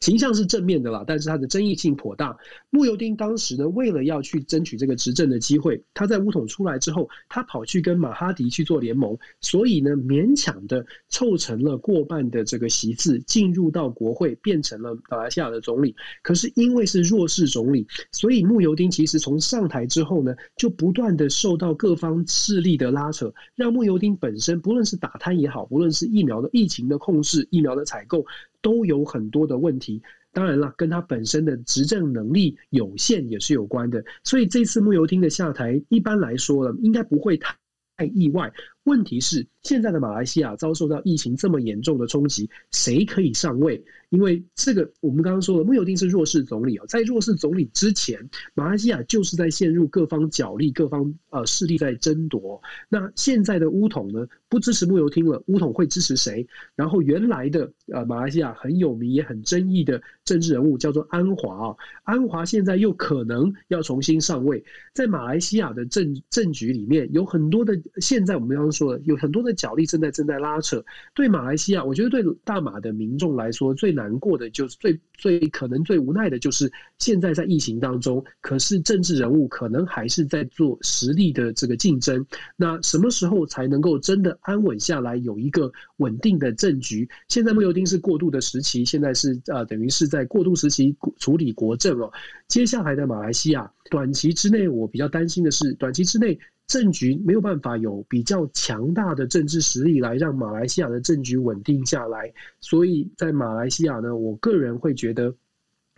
形象是正面的啦。但是他的争议性颇大。慕尤丁当时呢，为了要去争取这个执政的机会，他在巫统出来之后，他跑去跟马哈迪去做联盟，所以呢，勉强的凑成了过半的这个席次，进入到国会，变成了马来西亚的总理。可是因为是弱势总理，所以慕尤丁其实从上台之后呢，就不断的受到各方势力的拉扯，让穆尤丁本身不论是打贪也好，不论是疫苗的疫情的控制、疫苗的采购，都有很多的问题。当然了，跟他本身的执政能力有限也是有关的。所以这次穆尤丁的下台，一般来说呢，应该不会太太意外。问题是，现在的马来西亚遭受到疫情这么严重的冲击，谁可以上位？因为这个，我们刚刚说了，慕尤丁是弱势总理啊，在弱势总理之前，马来西亚就是在陷入各方角力、各方呃势力在争夺。那现在的巫统呢，不支持慕尤丁了，巫统会支持谁？然后原来的呃马来西亚很有名也很争议的政治人物叫做安华啊，安华现在又可能要重新上位。在马来西亚的政政局里面，有很多的现在我们要刚说，有很多的角力正在正在拉扯。对马来西亚，我觉得对大马的民众来说最难。过的就是最最可能最无奈的就是现在在疫情当中，可是政治人物可能还是在做实力的这个竞争。那什么时候才能够真的安稳下来，有一个稳定的政局？现在慕尤丁是过渡的时期，现在是、呃，等于是在过渡时期处理国政哦。接下来的马来西亚，短期之内，我比较担心的是，短期之内。政局没有办法有比较强大的政治实力来让马来西亚的政局稳定下来，所以在马来西亚呢，我个人会觉得，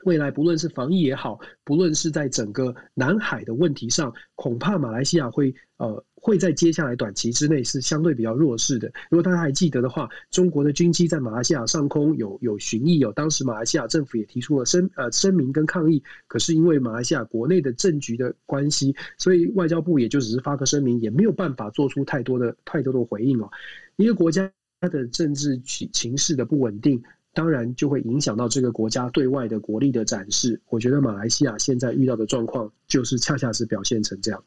未来不论是防疫也好，不论是在整个南海的问题上，恐怕马来西亚会呃。会在接下来短期之内是相对比较弱势的。如果大家还记得的话，中国的军机在马来西亚上空有有巡弋，有当时马来西亚政府也提出了声呃声明跟抗议，可是因为马来西亚国内的政局的关系，所以外交部也就只是发个声明，也没有办法做出太多的太多的回应哦。一个国家它的政治情情势的不稳定，当然就会影响到这个国家对外的国力的展示。我觉得马来西亚现在遇到的状况，就是恰恰是表现成这样。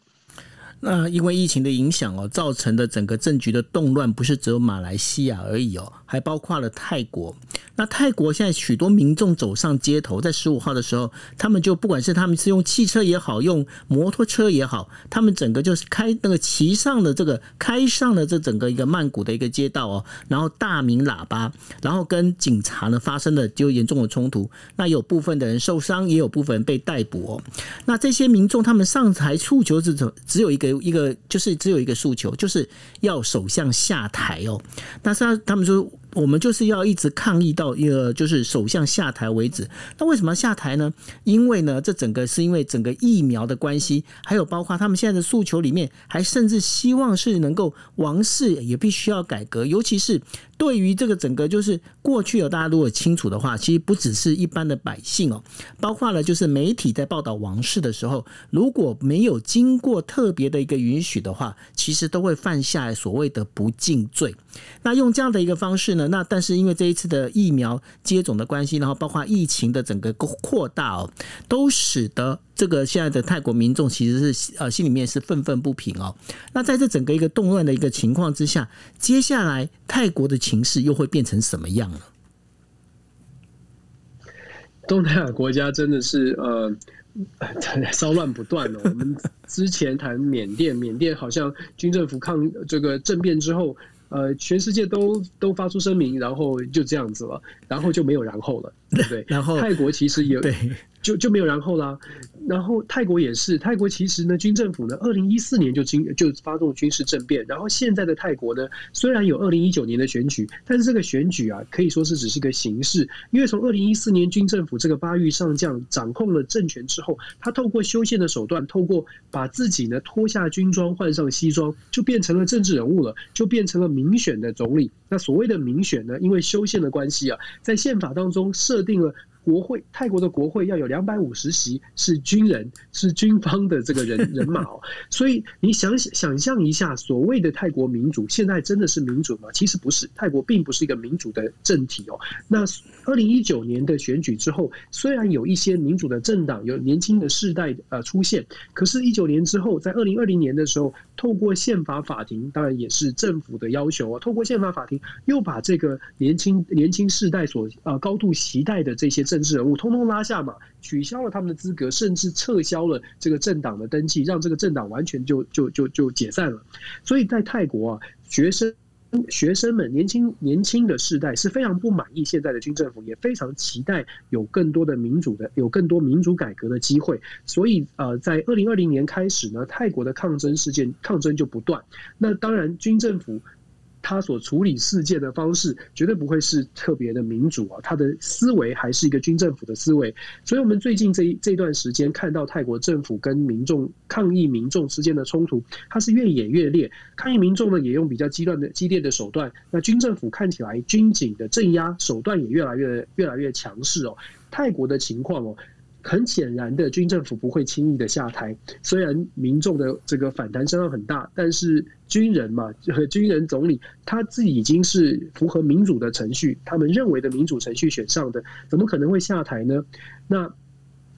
那因为疫情的影响哦，造成的整个政局的动乱，不是只有马来西亚而已哦，还包括了泰国。那泰国现在许多民众走上街头，在十五号的时候，他们就不管是他们是用汽车也好，用摩托车也好，他们整个就是开那个骑上了这个开上了这整个一个曼谷的一个街道哦，然后大鸣喇叭，然后跟警察呢发生了就严重的冲突。那有部分的人受伤，也有部分人被逮捕哦。那这些民众他们上台诉求是只只有一个一个，就是只有一个诉求，就是要首相下台哦。但是他们说。我们就是要一直抗议到一个就是首相下台为止。那为什么要下台呢？因为呢，这整个是因为整个疫苗的关系，还有包括他们现在的诉求里面，还甚至希望是能够王室也必须要改革，尤其是。对于这个整个就是过去有大家如果清楚的话，其实不只是一般的百姓哦，包括了就是媒体在报道王室的时候，如果没有经过特别的一个允许的话，其实都会犯下所谓的不敬罪。那用这样的一个方式呢，那但是因为这一次的疫苗接种的关系，然后包括疫情的整个扩大哦，都使得这个现在的泰国民众其实是呃心里面是愤愤不平哦。那在这整个一个动乱的一个情况之下，接下来泰国的情势又会变成什么样呢？东南亚国家真的是呃。骚乱不断了。我们之前谈缅甸，缅甸好像军政府抗这个政变之后，呃，全世界都都发出声明，然后就这样子了，然后就没有然后了，对不对？然后泰国其实也。对。就就没有然后啦，然后泰国也是，泰国其实呢，军政府呢，二零一四年就军就发动军事政变，然后现在的泰国呢，虽然有二零一九年的选举，但是这个选举啊，可以说是只是个形式，因为从二零一四年军政府这个巴育上将掌控了政权之后，他透过修宪的手段，透过把自己呢脱下军装换上西装，就变成了政治人物了，就变成了民选的总理。那所谓的民选呢，因为修宪的关系啊，在宪法当中设定了。国会，泰国的国会要有两百五十席是军人，是军方的这个人 人马哦。所以你想想象一下，所谓的泰国民主，现在真的是民主吗？其实不是，泰国并不是一个民主的政体哦。那二零一九年的选举之后，虽然有一些民主的政党，有年轻的世代呃出现，可是，一九年之后，在二零二零年的时候，透过宪法法庭，当然也是政府的要求哦，透过宪法法庭又把这个年轻年轻世代所呃高度期待的这些政政治人物通通拉下马，取消了他们的资格，甚至撤销了这个政党的登记，让这个政党完全就就就就解散了。所以在泰国啊，学生学生们年轻年轻的世代是非常不满意现在的军政府，也非常期待有更多的民主的有更多民主改革的机会。所以呃，在二零二零年开始呢，泰国的抗争事件抗争就不断。那当然军政府。他所处理事件的方式绝对不会是特别的民主啊，他的思维还是一个军政府的思维。所以，我们最近这一这段时间看到泰国政府跟民众抗议民众之间的冲突，它是越演越烈。抗议民众呢，也用比较激断的激烈的手段。那军政府看起来军警的镇压手段也越来越越来越强势哦。泰国的情况哦。很显然的，军政府不会轻易的下台。虽然民众的这个反弹声浪很大，但是军人嘛，和军人总理他自己已经是符合民主的程序，他们认为的民主程序选上的，怎么可能会下台呢？那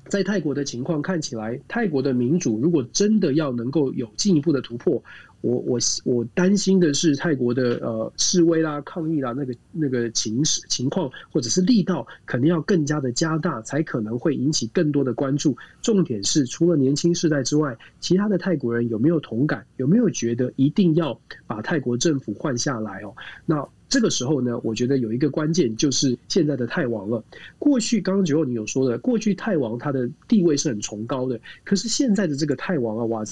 在泰国的情况看起来，泰国的民主如果真的要能够有进一步的突破。我我我担心的是泰国的呃示威啦、抗议啦，那个那个情情况或者是力道，肯定要更加的加大，才可能会引起更多的关注。重点是，除了年轻世代之外，其他的泰国人有没有同感？有没有觉得一定要把泰国政府换下来哦？那这个时候呢，我觉得有一个关键就是现在的泰王了。过去刚刚九号你有说的，过去泰王他的地位是很崇高的，可是现在的这个泰王啊，哇！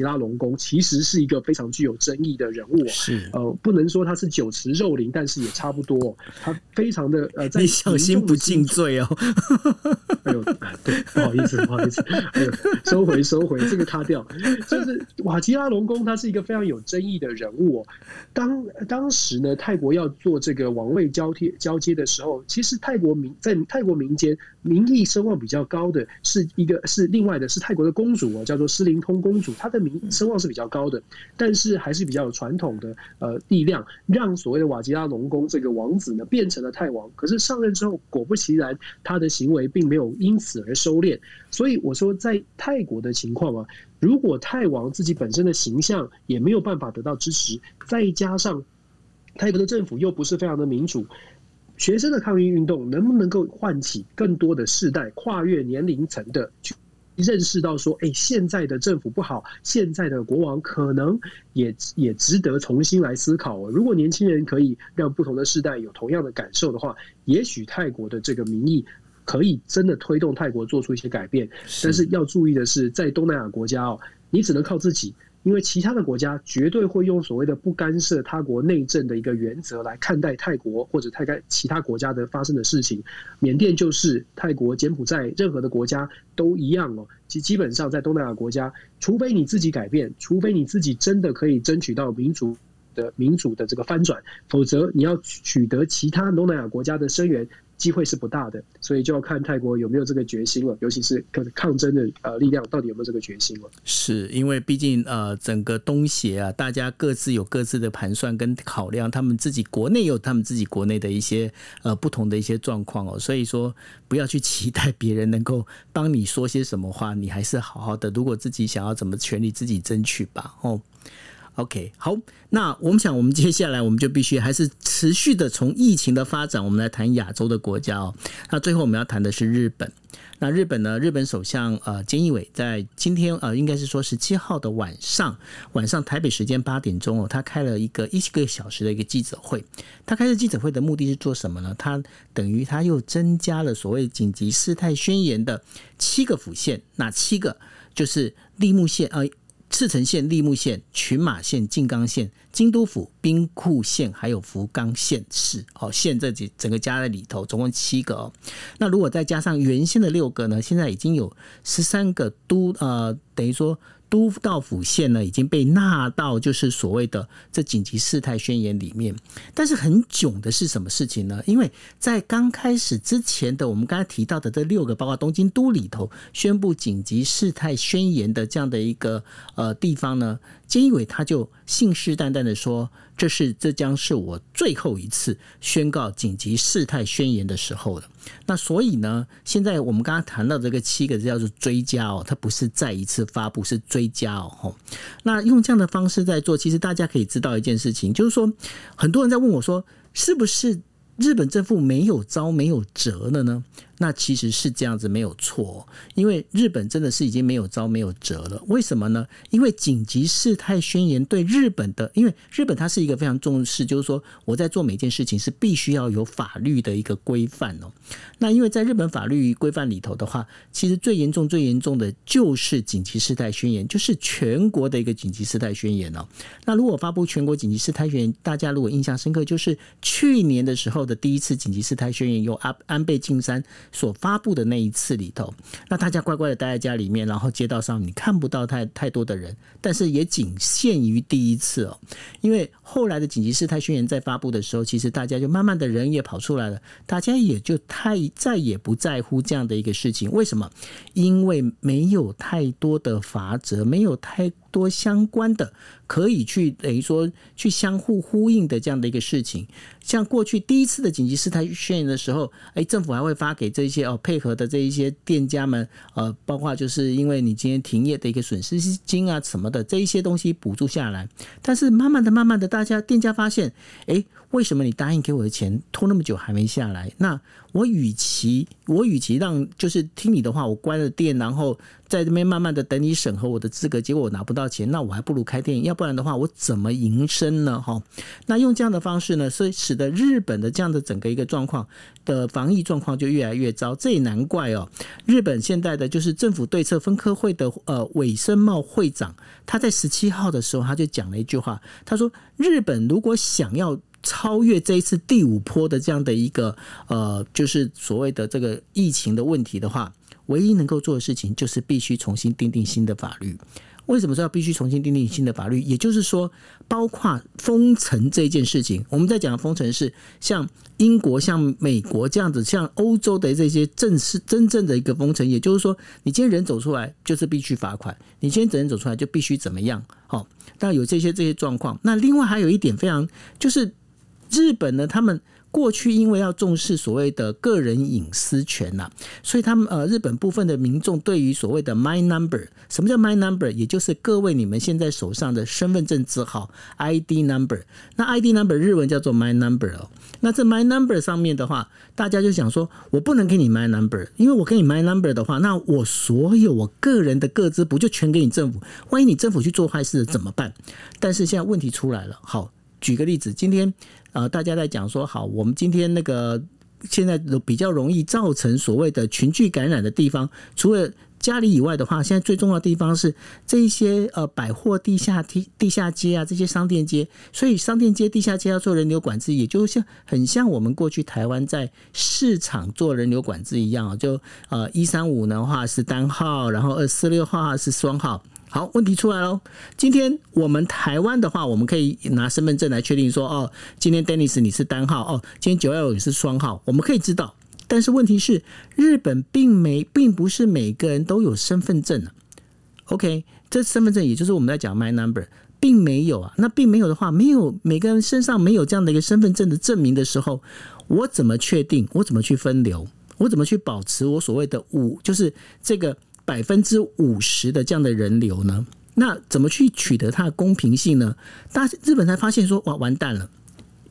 吉拉隆功其实是一个非常具有争议的人物，是呃，不能说他是酒池肉林，但是也差不多。他非常的呃，在你小心不敬罪哦。哎呦，对，不好意思，不好意思，哎呦，收回，收回，这个卡掉。就是瓦吉拉隆功，他是一个非常有争议的人物哦。当当时呢，泰国要做这个王位交替交接的时候，其实泰国民在泰国民间民意声望比较高的是一个是另外的是泰国的公主哦，叫做诗琳通公主，她的名声望是比较高的，但是还是比较有传统的呃力量，让所谓的瓦吉拉隆功这个王子呢变成了泰王。可是上任之后，果不其然，他的行为并没有因此而收敛。所以我说，在泰国的情况啊，如果泰王自己本身的形象也没有办法得到支持，再加上泰国的政府又不是非常的民主，学生的抗议运动能不能够唤起更多的世代跨越年龄层的？认识到说，哎，现在的政府不好，现在的国王可能也也值得重新来思考。如果年轻人可以让不同的世代有同样的感受的话，也许泰国的这个民意可以真的推动泰国做出一些改变。但是要注意的是，在东南亚国家哦，你只能靠自己。因为其他的国家绝对会用所谓的不干涉他国内政的一个原则来看待泰国或者泰国其他国家的发生的事情。缅甸就是泰国、柬埔寨，任何的国家都一样哦。基基本上在东南亚国家，除非你自己改变，除非你自己真的可以争取到民主的民主的这个翻转，否则你要取得其他东南亚国家的声援。机会是不大的，所以就要看泰国有没有这个决心了，尤其是抗抗争的呃力量到底有没有这个决心了。是因为毕竟呃整个东协啊，大家各自有各自的盘算跟考量，他们自己国内有他们自己国内的一些呃不同的一些状况哦，所以说不要去期待别人能够帮你说些什么话，你还是好好的，如果自己想要怎么权利自己争取吧哦。OK，好，那我们想，我们接下来我们就必须还是持续的从疫情的发展，我们来谈亚洲的国家哦。那最后我们要谈的是日本。那日本呢？日本首相呃菅义伟在今天呃应该是说十七号的晚上，晚上台北时间八点钟哦，他开了一个一个小时的一个记者会。他开的记者会的目的是做什么呢？他等于他又增加了所谓紧急事态宣言的七个府县，哪七个？就是立木县呃。赤城县、立木县、群马县、静冈县、京都府、兵库县，还有福冈县市，哦，县这几整个加在里头，总共七个哦。那如果再加上原先的六个呢？现在已经有十三个都，呃，等于说。都道府县呢已经被纳到就是所谓的这紧急事态宣言里面，但是很囧的是什么事情呢？因为在刚开始之前的我们刚才提到的这六个，包括东京都里头宣布紧急事态宣言的这样的一个呃地方呢，菅义伟他就信誓旦旦的说。这是这将是我最后一次宣告紧急事态宣言的时候了。那所以呢，现在我们刚刚谈到这个七个字叫做追加哦，它不是再一次发布，是追加哦。那用这样的方式在做，其实大家可以知道一件事情，就是说很多人在问我说，是不是日本政府没有招没有辙了呢？那其实是这样子没有错，因为日本真的是已经没有招没有辙了。为什么呢？因为紧急事态宣言对日本的，因为日本它是一个非常重视，就是说我在做每件事情是必须要有法律的一个规范哦。那因为在日本法律规范里头的话，其实最严重最严重的就是紧急事态宣言，就是全国的一个紧急事态宣言哦。那如果发布全国紧急事态宣言，大家如果印象深刻，就是去年的时候的第一次紧急事态宣言，由安安倍晋三。所发布的那一次里头，那大家乖乖的待在家里面，然后街道上你看不到太太多的人，但是也仅限于第一次哦，因为后来的紧急事态宣言在发布的时候，其实大家就慢慢的人也跑出来了，大家也就太再也不在乎这样的一个事情。为什么？因为没有太多的罚则，没有太多相关的可以去等于说去相互呼应的这样的一个事情。像过去第一次的紧急事态宣言的时候，哎，政府还会发给这些哦配合的这一些店家们，呃，包括就是因为你今天停业的一个损失金啊什么的这一些东西补助下来。但是慢慢的、慢慢的，大家店家发现，哎，为什么你答应给我的钱拖那么久还没下来？那我与其我与其让就是听你的话，我关了店，然后在这边慢慢的等你审核我的资格，结果我拿不到钱，那我还不如开店，要不然的话我怎么营生呢？哈，那用这样的方式呢，所以使得日本的这样的整个一个状况的防疫状况就越来越糟。这也难怪哦，日本现在的就是政府对策分科会的呃尾生茂会长，他在十七号的时候他就讲了一句话，他说日本如果想要。超越这一次第五波的这样的一个呃，就是所谓的这个疫情的问题的话，唯一能够做的事情就是必须重新订定新的法律。为什么说要必须重新订定新的法律？也就是说，包括封城这件事情，我们在讲的封城是像英国、像美国这样子，像欧洲的这些正式真正的一个封城。也就是说，你今天人走出来就是必须罚款，你今天人走出来就必须怎么样？好，那有这些这些状况。那另外还有一点非常就是。日本呢，他们过去因为要重视所谓的个人隐私权呐，所以他们呃，日本部分的民众对于所谓的 My Number，什么叫 My Number？也就是各位你们现在手上的身份证字号 ID Number。那 ID Number 日文叫做 My Number 哦。那这 My Number 上面的话，大家就想说，我不能给你 My Number，因为我给你 My Number 的话，那我所有我个人的个资不就全给你政府？万一你政府去做坏事怎么办？但是现在问题出来了，好。举个例子，今天呃，大家在讲说，好，我们今天那个现在比较容易造成所谓的群聚感染的地方，除了家里以外的话，现在最重要的地方是这一些呃百货地下地地下街啊，这些商店街，所以商店街、地下街要做人流管制，也就像很像我们过去台湾在市场做人流管制一样，就呃一三五的话是单号，然后二四六号是双号。好，问题出来喽。今天我们台湾的话，我们可以拿身份证来确定说，哦，今天 Dennis 你是单号，哦，今天九幺五你是双号，我们可以知道。但是问题是，日本并没，并不是每个人都有身份证啊。OK，这身份证也就是我们在讲 My Number，并没有啊。那并没有的话，没有每个人身上没有这样的一个身份证的证明的时候，我怎么确定？我怎么去分流？我怎么去保持我所谓的五，就是这个百分之五十的这样的人流呢？那怎么去取得它的公平性呢？大日本才发现说，哇，完蛋了，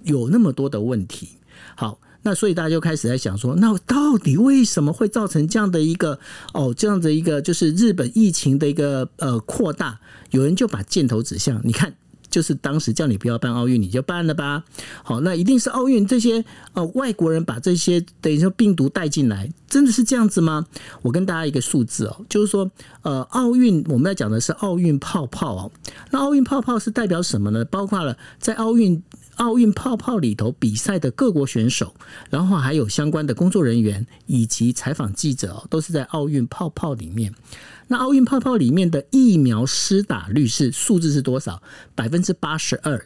有那么多的问题。好，那所以大家就开始在想说，那到底为什么会造成这样的一个哦，这样的一个就是日本疫情的一个呃扩大？有人就把箭头指向，你看。就是当时叫你不要办奥运，你就办了吧？好，那一定是奥运这些呃外国人把这些等于说病毒带进来，真的是这样子吗？我跟大家一个数字哦，就是说呃奥运我们要讲的是奥运泡泡哦，那奥运泡泡是代表什么呢？包括了在奥运奥运泡泡里头比赛的各国选手，然后还有相关的工作人员以及采访记者哦，都是在奥运泡泡里面。那奥运泡泡里面的疫苗施打率是数字是多少？百分之八十二，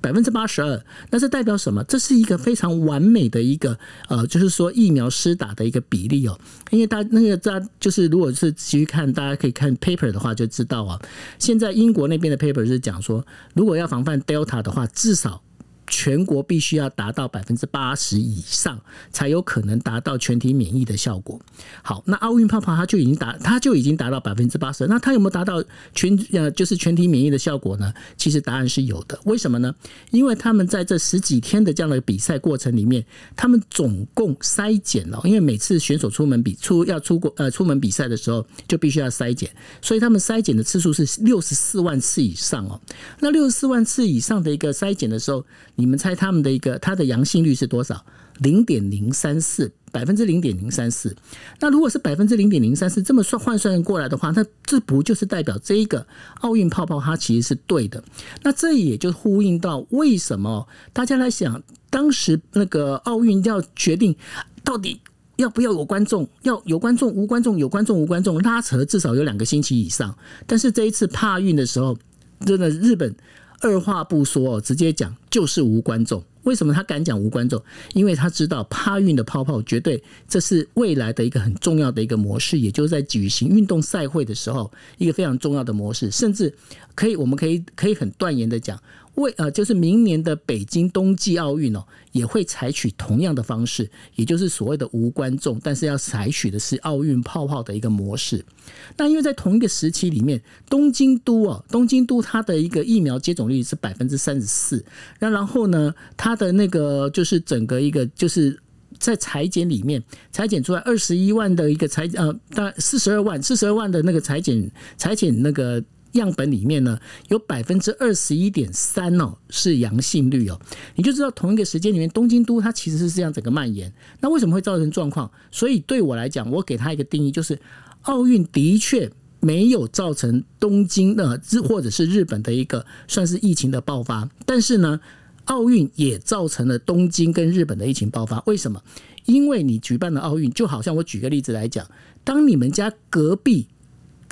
百分之八十二。那这代表什么？这是一个非常完美的一个呃，就是说疫苗施打的一个比例哦。因为大那个大就是如果是继续看，大家可以看 paper 的话就知道啊。现在英国那边的 paper 是讲说，如果要防范 Delta 的话，至少。全国必须要达到百分之八十以上，才有可能达到全体免疫的效果。好，那奥运泡泡它就已经达，它就已经达到百分之八十。那它有没有达到全呃，就是全体免疫的效果呢？其实答案是有的。为什么呢？因为他们在这十几天的这样的比赛过程里面，他们总共筛检了，因为每次选手出门比出要出国呃出门比赛的时候，就必须要筛检，所以他们筛检的次数是六十四万次以上哦。那六十四万次以上的一个筛检的时候，你们猜他们的一个它的阳性率是多少？零点零三四，百分之零点零三四。那如果是百分之零点零三四，这么算换算过来的话，那这不就是代表这一个奥运泡泡它其实是对的？那这也就呼应到为什么大家来想，当时那个奥运要决定到底要不要有观众，要有观众无观众，有观众无观众，拉扯至少有两个星期以上。但是这一次帕运的时候，真的日本。二话不说，直接讲就是无观众。为什么他敢讲无观众？因为他知道趴运的泡泡绝对这是未来的一个很重要的一个模式，也就是在举行运动赛会的时候一个非常重要的模式，甚至可以，我们可以可以很断言的讲。为呃，就是明年的北京冬季奥运哦，也会采取同样的方式，也就是所谓的无观众，但是要采取的是奥运泡泡的一个模式。那因为在同一个时期里面，东京都哦，东京都它的一个疫苗接种率是百分之三十四，那然后呢，它的那个就是整个一个就是在裁剪里面裁剪出来二十一万的一个裁呃，大概四十二万四十二万的那个裁剪裁剪那个。样本里面呢，有百分之二十一点三哦是阳性率哦，你就知道同一个时间里面，东京都它其实是这样整个蔓延。那为什么会造成状况？所以对我来讲，我给它一个定义，就是奥运的确没有造成东京的日或者是日本的一个算是疫情的爆发，但是呢，奥运也造成了东京跟日本的疫情爆发。为什么？因为你举办了奥运，就好像我举个例子来讲，当你们家隔壁。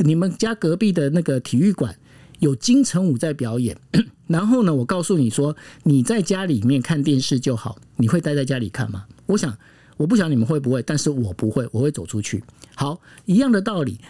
你们家隔壁的那个体育馆有金城武在表演，然后呢，我告诉你说，你在家里面看电视就好，你会待在家里看吗？我想，我不晓得你们会不会，但是我不会，我会走出去。好，一样的道理，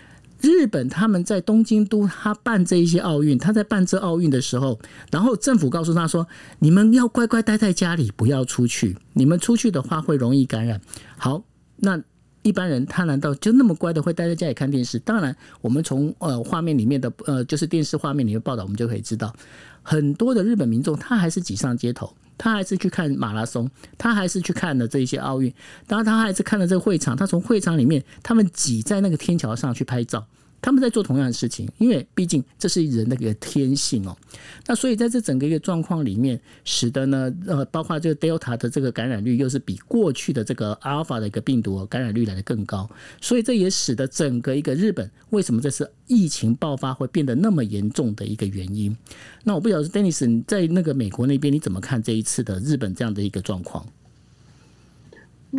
日本他们在东京都他办这一些奥运，他在办这奥运的时候，然后政府告诉他说，你们要乖乖待在家里，不要出去，你们出去的话会容易感染。好，那。一般人他难道就那么乖的会待在家里看电视？当然，我们从呃画面里面的呃就是电视画面里面报道，我们就可以知道，很多的日本民众他还是挤上街头，他还是去看马拉松，他还是去看了这一些奥运，当然他还是看了这个会场，他从会场里面他们挤在那个天桥上去拍照。他们在做同样的事情，因为毕竟这是人的一个天性哦。那所以在这整个一个状况里面，使得呢，呃，包括这个 Delta 的这个感染率又是比过去的这个 Alpha 的一个病毒感染率来得更高，所以这也使得整个一个日本为什么这次疫情爆发会变得那么严重的一个原因。那我不晓得 Dennis 你在那个美国那边你怎么看这一次的日本这样的一个状况？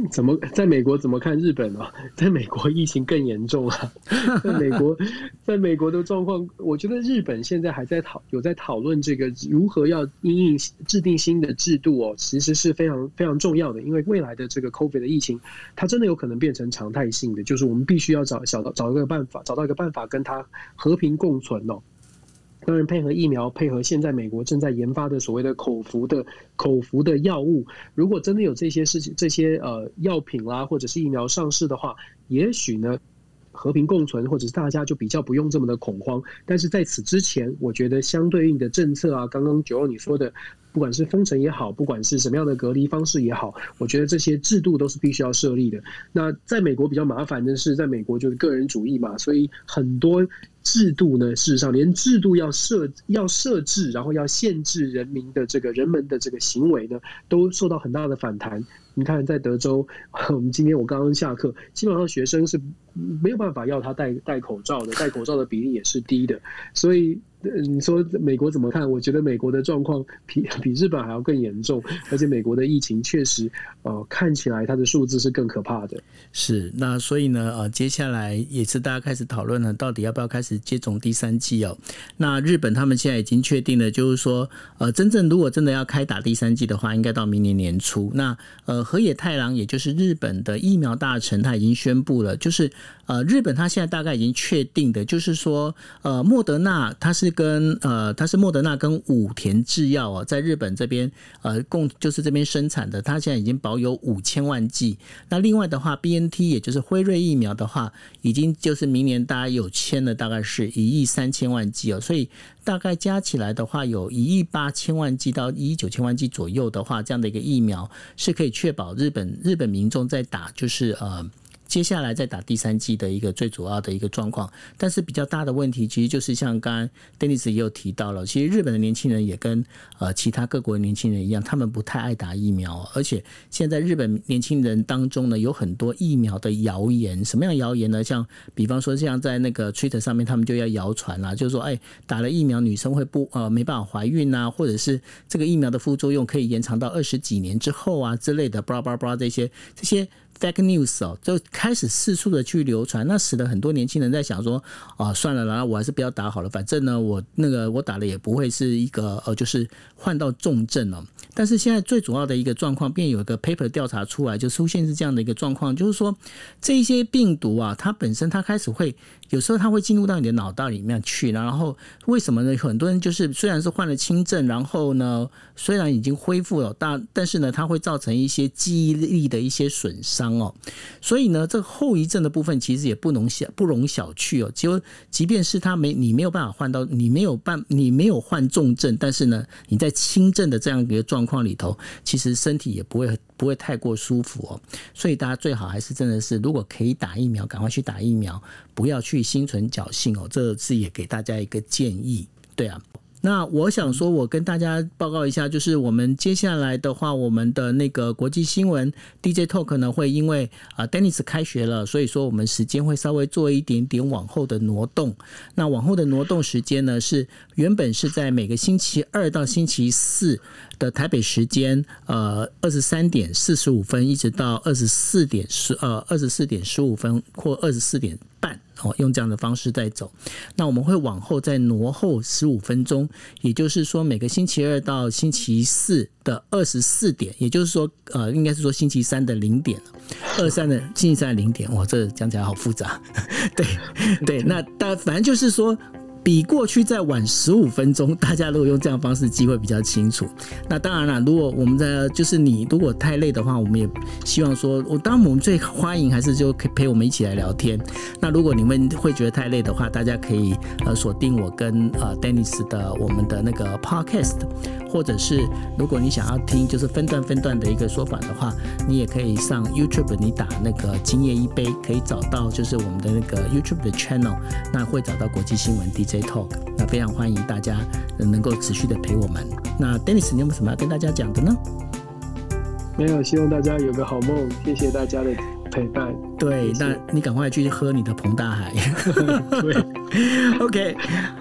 怎么在美国怎么看日本啊？在美国疫情更严重啊！在美国，在美国的状况，我觉得日本现在还在讨有在讨论这个如何要因应制定新的制度哦，其实是非常非常重要的，因为未来的这个 COVID 的疫情，它真的有可能变成常态性的，就是我们必须要找找到找一个办法，找到一个办法跟它和平共存哦。当然，配合疫苗，配合现在美国正在研发的所谓的口服的口服的药物，如果真的有这些事情、这些呃药品啦，或者是疫苗上市的话，也许呢和平共存，或者是大家就比较不用这么的恐慌。但是在此之前，我觉得相对应的政策啊，刚刚九欧你说的。不管是封城也好，不管是什么样的隔离方式也好，我觉得这些制度都是必须要设立的。那在美国比较麻烦的是，在美国就是个人主义嘛，所以很多制度呢，事实上连制度要设要设置，然后要限制人民的这个人们的这个行为呢，都受到很大的反弹。你看，在德州，我们今天我刚刚下课，基本上学生是没有办法要他戴戴口罩的，戴口罩的比例也是低的，所以。你说美国怎么看？我觉得美国的状况比比日本还要更严重，而且美国的疫情确实，呃，看起来它的数字是更可怕的。是，那所以呢，呃，接下来也是大家开始讨论了，到底要不要开始接种第三剂哦？那日本他们现在已经确定了，就是说，呃，真正如果真的要开打第三剂的话，应该到明年年初。那呃，河野太郎也就是日本的疫苗大臣，他已经宣布了，就是呃，日本它现在大概已经确定的，就是说，呃，莫德纳它是。跟呃，它是莫德纳跟武田制药哦，在日本这边呃共就是这边生产的，它现在已经保有五千万剂。那另外的话，BNT 也就是辉瑞疫苗的话，已经就是明年大概有签了，大概是一亿三千万剂哦。所以大概加起来的话，有一亿八千万剂到一亿九千万剂左右的话，这样的一个疫苗是可以确保日本日本民众在打就是呃。接下来再打第三剂的一个最主要的一个状况，但是比较大的问题，其实就是像刚刚 Dennis 也有提到了，其实日本的年轻人也跟呃其他各国的年轻人一样，他们不太爱打疫苗，而且现在日本年轻人当中呢，有很多疫苗的谣言，什么样的谣言呢？像比方说像在那个 Twitter 上面，他们就要谣传啦，就是说，哎，打了疫苗女生会不呃没办法怀孕啊，或者是这个疫苗的副作用可以延长到二十几年之后啊之类的，巴拉巴拉巴拉这些这些。Fake news 哦，就开始四处的去流传，那使得很多年轻人在想说，啊，算了，然后我还是不要打好了，反正呢，我那个我打了也不会是一个呃，就是患到重症哦。但是现在最主要的一个状况，便有一个 paper 调查出来，就出现是这样的一个状况，就是说这些病毒啊，它本身它开始会有时候它会进入到你的脑袋里面去，然后为什么呢？很多人就是虽然是患了轻症，然后呢，虽然已经恢复了，但但是呢，它会造成一些记忆力的一些损伤。哦，所以呢，这个后遗症的部分其实也不容小不容小觑哦。就即便是他没你没有办法换到，你没有办你没有患重症，但是呢，你在轻症的这样一个状况里头，其实身体也不会不会太过舒服哦。所以大家最好还是真的是，如果可以打疫苗，赶快去打疫苗，不要去心存侥幸哦。这次也给大家一个建议，对啊。那我想说，我跟大家报告一下，就是我们接下来的话，我们的那个国际新闻 DJ Talk 呢，会因为啊 Dennis 开学了，所以说我们时间会稍微做一点点往后的挪动。那往后的挪动时间呢，是原本是在每个星期二到星期四的台北时间，呃，二十三点四十五分，一直到二十四点十呃二十四点十五分或二十四点半。哦，用这样的方式在走，那我们会往后再挪后十五分钟，也就是说每个星期二到星期四的二十四点，也就是说，呃，应该是说星期三的零点，二三的星期三的零点，哇，这讲起来好复杂，对对，那但反正就是说。比过去再晚十五分钟，大家如果用这样方式记会比较清楚。那当然了，如果我们的就是你如果太累的话，我们也希望说，我当然我们最欢迎还是就可以陪我们一起来聊天。那如果你们会觉得太累的话，大家可以呃锁定我跟呃 Dennis 的我们的那个 Podcast，或者是如果你想要听就是分段分段的一个说法的话，你也可以上 YouTube，你打那个今夜一杯，可以找到就是我们的那个 YouTube 的 Channel，那会找到国际新闻 DJ。J Talk，那非常欢迎大家能够持续的陪我们。那 Dennis，你有没有什么要跟大家讲的呢？没有，希望大家有个好梦。谢谢大家的陪伴。对，那你赶快去喝你的彭大海。对，OK，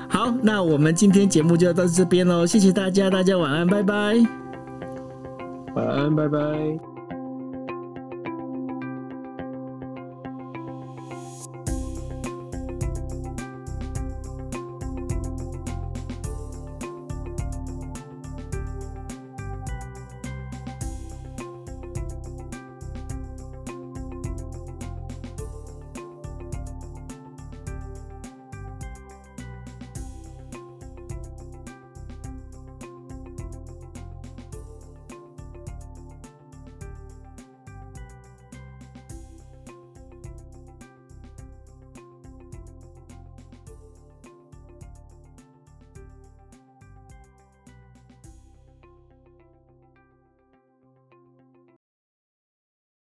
好，那我们今天节目就要到这边喽。谢谢大家，大家晚安，拜拜。晚安，拜拜。